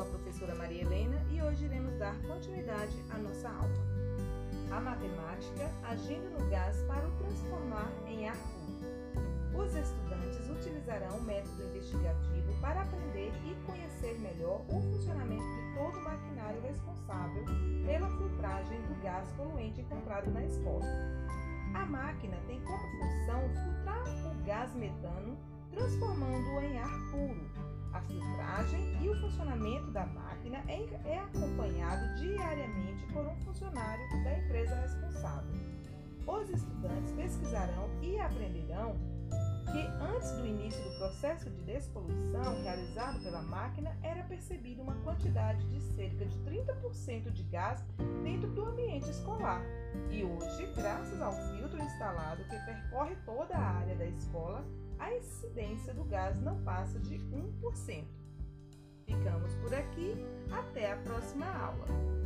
sou a professora Maria Helena e hoje iremos dar continuidade à nossa aula. A matemática agindo no gás para o transformar em ar puro. Os estudantes utilizarão o método investigativo para aprender e conhecer melhor o funcionamento de todo o maquinário responsável pela filtragem do gás poluente comprado na escola. A máquina tem como função filtrar o gás metano, transformando-o em ar puro o funcionamento da máquina é, é acompanhado diariamente por um funcionário da empresa responsável. Os estudantes pesquisarão e aprenderão que antes do início do processo de despoluição realizado pela máquina era percebida uma quantidade de cerca de 30% de gás dentro do ambiente escolar. E hoje, graças ao filtro instalado que percorre toda a área da escola, a incidência do gás não passa de 1%. Ficamos por aqui, até a próxima aula.